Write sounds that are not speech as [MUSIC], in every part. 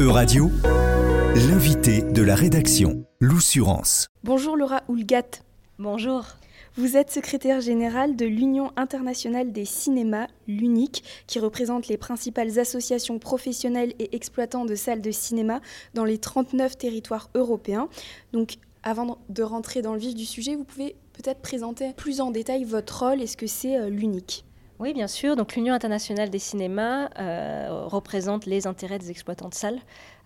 E-Radio, l'invité de la rédaction, l'Oussurance. Bonjour Laura Houlgat. Bonjour. Vous êtes secrétaire générale de l'Union internationale des cinémas, l'UNIC, qui représente les principales associations professionnelles et exploitants de salles de cinéma dans les 39 territoires européens. Donc, avant de rentrer dans le vif du sujet, vous pouvez peut-être présenter plus en détail votre rôle et ce que c'est euh, l'UNIC? Oui, bien sûr. Donc l'Union internationale des cinémas euh, représente les intérêts des exploitants de salles,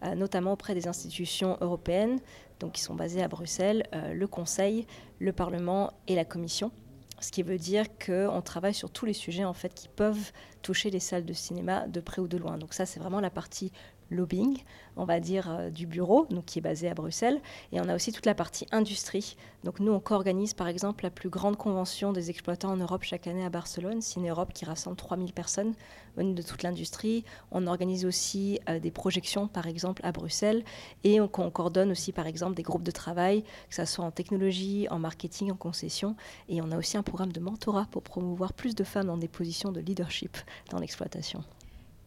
euh, notamment auprès des institutions européennes, donc qui sont basées à Bruxelles, euh, le Conseil, le Parlement et la Commission. Ce qui veut dire qu'on travaille sur tous les sujets en fait qui peuvent toucher les salles de cinéma de près ou de loin. Donc ça, c'est vraiment la partie lobbying, on va dire, euh, du bureau, donc qui est basé à Bruxelles. Et on a aussi toute la partie industrie. Donc nous, on co-organise par exemple la plus grande convention des exploitants en Europe chaque année à Barcelone, Ciné Europe, qui rassemble 3000 personnes venues de toute l'industrie. On organise aussi euh, des projections, par exemple, à Bruxelles. Et on, on, coordonne aussi, par exemple, des groupes de travail, que ce soit en technologie, en marketing, en concession. Et on a aussi un programme de mentorat pour promouvoir plus de femmes dans des positions de leadership dans l'exploitation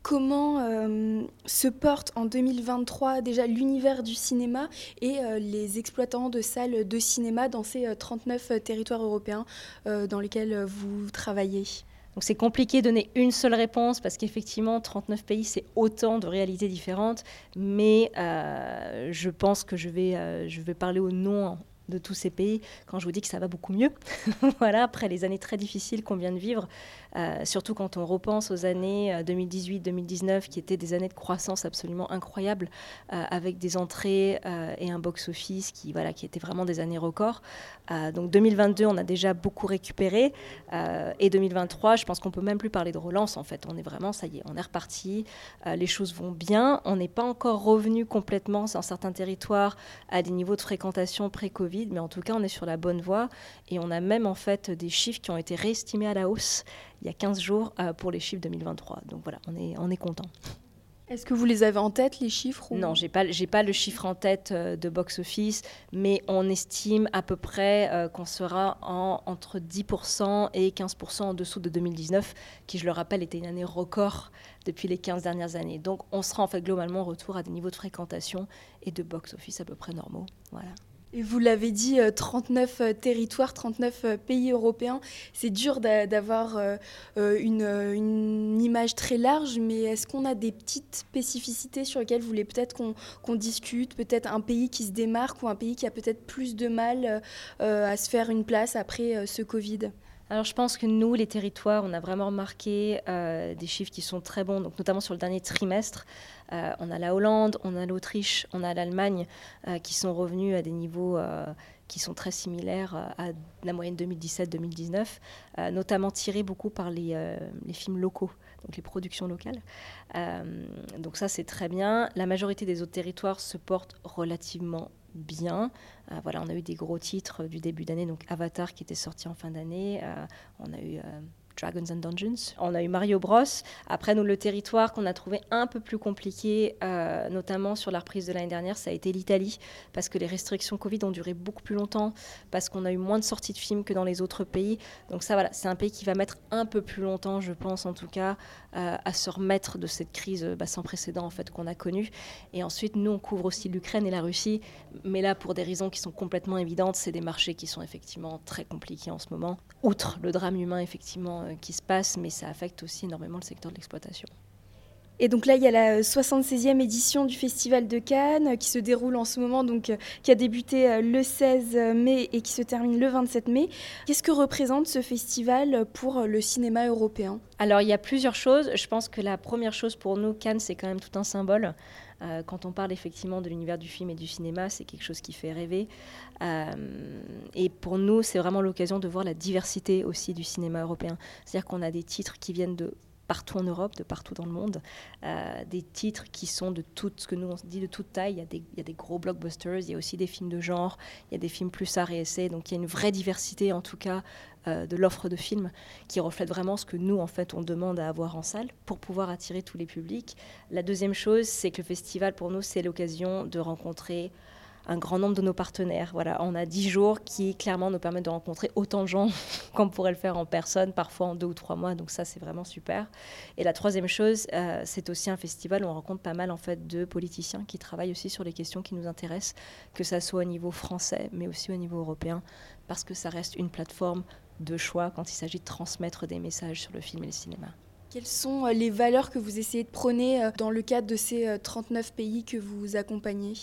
comment euh, se porte en 2023 déjà l'univers du cinéma et euh, les exploitants de salles de cinéma dans ces euh, 39 territoires européens euh, dans lesquels vous travaillez? Donc c'est compliqué de donner une seule réponse parce qu'effectivement 39 pays c'est autant de réalités différentes, mais euh, je pense que je vais, euh, je vais parler au nom de tous ces pays quand je vous dis que ça va beaucoup mieux. [LAUGHS] voilà, après les années très difficiles qu'on vient de vivre, euh, surtout quand on repense aux années 2018-2019 euh, qui étaient des années de croissance absolument incroyables euh, avec des entrées et un box-office qui, voilà, qui étaient vraiment des années records. Donc 2022, on a déjà beaucoup récupéré et 2023, je pense qu'on peut même plus parler de relance en fait. On est vraiment, ça y est, on est reparti, les choses vont bien. On n'est pas encore revenu complètement dans certains territoires à des niveaux de fréquentation pré-Covid, mais en tout cas, on est sur la bonne voie et on a même en fait des chiffres qui ont été réestimés à la hausse il y a 15 jours euh, pour les chiffres 2023. Donc voilà, on est, on est content. Est-ce que vous les avez en tête, les chiffres ou... Non, je n'ai pas, pas le chiffre en tête euh, de box-office, mais on estime à peu près euh, qu'on sera en, entre 10% et 15% en dessous de 2019, qui, je le rappelle, était une année record depuis les 15 dernières années. Donc on sera en fait globalement retour à des niveaux de fréquentation et de box-office à peu près normaux. Voilà. Et vous l'avez dit, 39 euh, territoires, 39 euh, pays européens. C'est dur d'avoir euh, une, image très large, mais est-ce qu'on a des petites spécificités sur lesquelles vous voulez peut-être qu'on qu discute Peut-être un pays qui se démarque ou un pays qui a peut-être plus de mal à se faire une place après ce Covid? Alors je pense que nous, les territoires, on a vraiment remarqué euh, des chiffres qui sont très bons, donc notamment sur le dernier trimestre. Euh, on a la Hollande, on a l'Autriche, on a l'Allemagne euh, qui sont revenus à des niveaux qui sont très similaires à la moyenne 2017-2019, notamment tirés beaucoup par les, les, films locaux, donc les productions locales. donc ça c'est très bien. La majorité des autres territoires se portent relativement bien. Euh, voilà, on a eu des gros titres du début d'année, donc Avatar qui était sorti en fin d'année. Euh, on a eu euh, Dragons and Dungeons. On a eu Mario Bros. Après, nous, le territoire qu'on a trouvé un peu plus compliqué, euh, notamment sur la reprise de l'année dernière, ça a été l'Italie, parce que les restrictions Covid ont duré beaucoup plus longtemps, parce qu'on a eu moins de sorties de films que dans les autres pays. Donc ça, voilà, c'est un pays qui va mettre un peu plus longtemps, je pense en tout cas, euh, à se remettre de cette crise bah, sans précédent en fait qu'on a connue. Et ensuite, nous, on couvre aussi l'Ukraine et la Russie, mais là, pour des raisons qui sont complètement évidentes, c'est des marchés qui sont effectivement très compliqués en ce moment. Outre le drame humain, effectivement, euh, qui se passe, mais ça affecte aussi énormément le secteur de l'exploitation. Et donc là, il y a la 76e édition du Festival de Cannes qui se déroule en ce moment, donc qui a débuté le 16 mai et qui se termine le 27 mai. Qu'est-ce que représente ce festival pour le cinéma européen? Alors, il y a plusieurs choses. Je pense que la première chose pour nous, Cannes, c'est quand même tout un symbole. Euh, quand on parle effectivement de l'univers du film et du cinéma, c'est quelque chose qui fait rêver. Euh, et pour nous, c'est vraiment l'occasion de voir la diversité aussi du cinéma européen. C'est-à-dire qu'on a des titres qui viennent de partout en Europe, de partout dans le monde, euh, des titres qui sont de tout ce que nous on dit de toute taille. Il y, a des, gros blockbusters, il y a aussi des films de genre, il y a des films plus art et essai. Donc il y a une vraie diversité en tout cas euh, de l'offre de films qui reflète vraiment ce que nous en fait on demande à avoir en salle pour pouvoir attirer tous les publics. La deuxième chose, c'est que le festival pour nous c'est l'occasion de rencontrer un grand nombre de nos partenaires. Voilà, on a 10 jours qui clairement nous permettent de rencontrer autant de gens [LAUGHS] qu'on pourrait le faire en personne, parfois en deux ou trois mois. Donc ça, c'est vraiment super. Et la troisième chose, euh, c'est aussi un festival où on rencontre pas mal en fait de politiciens qui travaillent aussi sur les questions qui nous intéressent, que ça soit au niveau français, mais aussi au niveau européen, parce que ça reste une plateforme de choix quand il s'agit de transmettre des messages sur le film et le cinéma. Quelles sont euh, les valeurs que vous essayez de prôner euh, dans le cadre de ces 39 pays que vous accompagnez?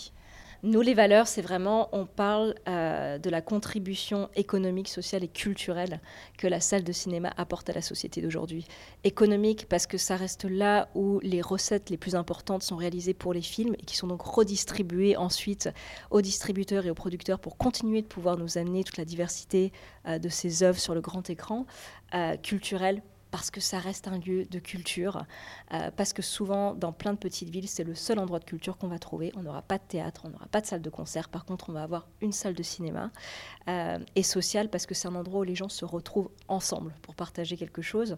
Nous, les valeurs, c'est vraiment, on parle euh, de la contribution économique, sociale et culturelle que la salle de cinéma apporte à la société d'aujourd'hui. Économique, parce que ça reste là où les recettes les plus importantes sont réalisées pour les films et qui sont donc redistribuées ensuite aux distributeurs et aux producteurs pour continuer de pouvoir nous amener toute la diversité euh, de ces œuvres sur le grand écran. Euh, culturelle, parce que ça reste un lieu de culture, euh, parce que souvent, dans plein de petites villes, c'est le seul endroit de culture qu'on va trouver. On n'aura pas de théâtre, on n'aura pas de salle de concert, par contre, on va avoir une salle de cinéma, euh, et social, parce que c'est un endroit où les gens se retrouvent ensemble pour partager quelque chose.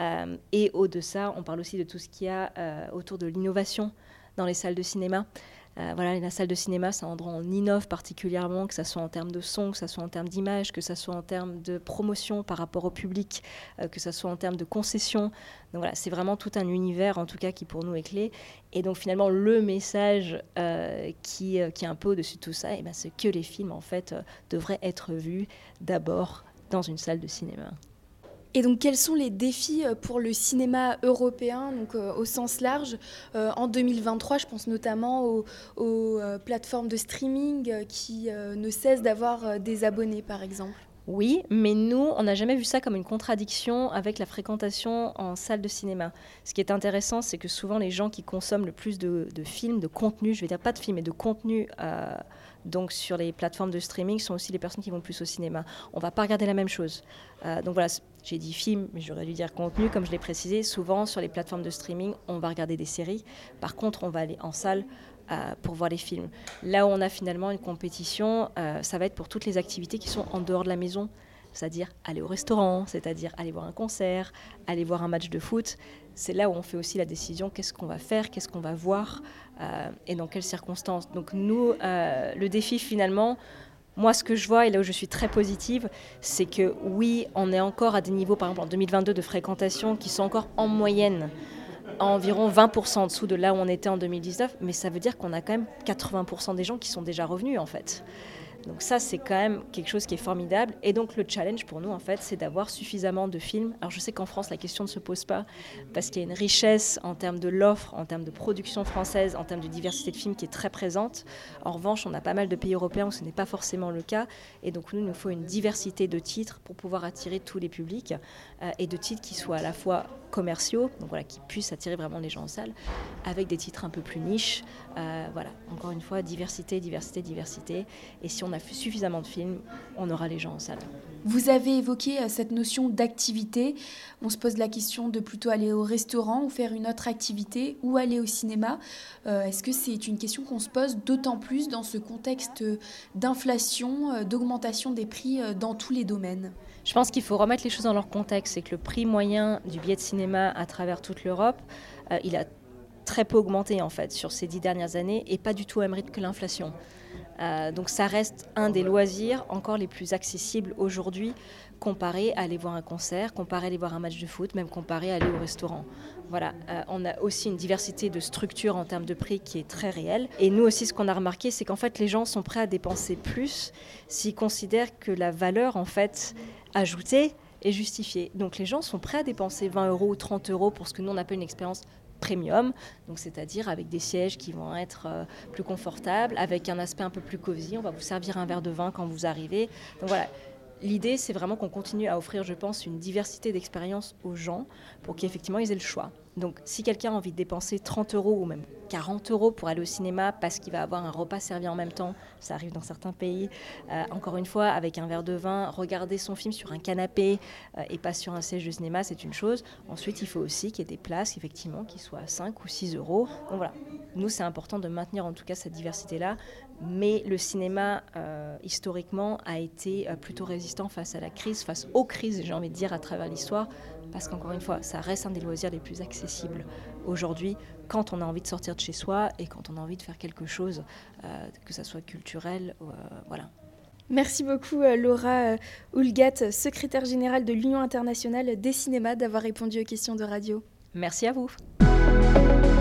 Euh, et au-delà on parle aussi de tout ce qu'il y a autour de l'innovation dans les salles de cinéma. Euh, voilà, la salle de cinéma, un endroit on innove particulièrement, que ce soit en termes de son, que ce soit en termes d'image, que ce soit en termes de promotion par rapport au public, euh, que ce soit en termes de concession. Donc voilà, c'est vraiment tout un univers, en tout cas, qui pour nous est clé. Et donc finalement, le message euh, qui, qui est un peu au-dessus de tout ça, eh ben, c'est que les films, en fait, devraient être vus d'abord dans une salle de cinéma. Et donc, quels sont les défis euh, pour le cinéma européen, donc euh, au sens large, euh, en 2023 Je pense notamment aux, plateformes de streaming qui ne cessent d'avoir des abonnés, par exemple. Oui, mais nous, on n'a jamais vu ça comme une contradiction avec la fréquentation en salle de cinéma. Ce qui est intéressant, c'est que souvent les gens qui consomment le plus de, films, de contenu, je vais dire pas de films, mais de contenu donc sur les plateformes de streaming sont aussi les personnes qui vont plus au cinéma. On va pas regarder la même chose. Euh, donc voilà, j'ai dit film, mais j'aurais dû dire contenu, comme je l'ai précisé. Souvent sur les plateformes de streaming, on va regarder des séries. Par contre, on va aller en salle euh, pour voir les films. Là où on a finalement une compétition, euh, ça va être pour toutes les activités qui sont en dehors de la maison c'est-à-dire aller au restaurant, c'est-à-dire aller voir un concert, aller voir un match de foot c'est là où on fait aussi la décision qu'est-ce qu'on va faire, qu'est-ce qu'on va voir euh, et dans quelles circonstances. Donc nous, euh, le défi finalement, moi ce que je vois et là où je suis très positive, c'est que oui, on est encore à des niveaux, par exemple en 2022, de fréquentation qui sont encore en moyenne environ 20% en dessous de là où on était en 2019, mais ça veut dire qu'on a quand même 80% des gens qui sont déjà revenus en fait. Donc ça, c'est quand même quelque chose qui est formidable. Et donc le challenge pour nous, en fait, c'est d'avoir suffisamment de films. Alors je sais qu'en France, la question ne se pose pas parce qu'il y a une richesse en termes de l'offre, en termes de production française, en termes de diversité de films qui est très présente. En revanche, on a pas mal de pays européens où ce n'est pas forcément le cas. Et donc nous, il nous faut une diversité de titres pour pouvoir attirer tous les publics euh, et de titres qui soient à la fois commerciaux, donc voilà, qui puissent attirer vraiment les gens en salle, avec des titres un peu plus niches. Euh, voilà, encore une fois, diversité, diversité, diversité. Et si on a suffisamment de films, on aura les gens en salle. Vous avez évoqué euh, cette notion d'activité. On se pose la question de plutôt aller au restaurant ou faire une autre activité ou aller au cinéma. Euh, est-ce que c'est une question qu'on se pose d'autant plus dans ce contexte d'inflation, d'augmentation des prix dans tous les domaines? Je pense qu'il faut remettre les choses dans leur contexte. C'est que le prix moyen du billet de cinéma à travers toute l'Europe, euh, il a très peu augmenté en fait sur ces dix dernières années et pas du tout au même rythme que l'inflation. Euh, donc ça reste un des loisirs encore les plus accessibles aujourd'hui comparé à aller voir un concert, comparé à aller voir un match de foot, même comparé à aller au restaurant. Voilà, euh, on a aussi une diversité de structures en termes de prix qui est très réelle. Et nous aussi, ce qu'on a remarqué, c'est qu'en fait, les gens sont prêts à dépenser plus s'ils considèrent que la valeur, en fait, ajoutée est justifiée. Donc les gens sont prêts à dépenser 20 euros ou 30 euros pour ce que nous on appelle une expérience premium, donc c'est-à-dire avec des sièges qui vont être euh, plus confortables, avec un aspect un peu plus cosy. On va vous servir un verre de vin quand vous arrivez. Donc voilà, L'idée, c'est vraiment qu'on continue à offrir, je pense, une diversité d'expériences aux gens pour qu'effectivement ils aient le choix. Donc, si quelqu'un a envie de dépenser 30 euros ou même 40 euros pour aller au cinéma parce qu'il va avoir un repas servi en même temps, ça arrive dans certains pays, euh, encore une fois, avec un verre de vin, regarder son film sur un canapé euh, et pas sur un siège de cinéma, c'est une chose. Ensuite, il faut aussi qu'il y ait des places, effectivement, qui soient à 5 ou 6 euros. Donc voilà, nous, c'est important de maintenir en tout cas cette diversité-là, mais le cinéma, euh, historiquement, a été plutôt résistant face à la crise, face aux crises, j'ai envie de dire, à travers l'histoire parce qu'encore une fois, ça reste un des loisirs les plus accessibles aujourd'hui quand on a envie de sortir de chez soi et quand on a envie de faire quelque chose, que ça soit culturel, voilà. Merci beaucoup Laura Oulgat, secrétaire générale de l'Union internationale des cinémas, d'avoir répondu aux questions de radio. Merci à vous.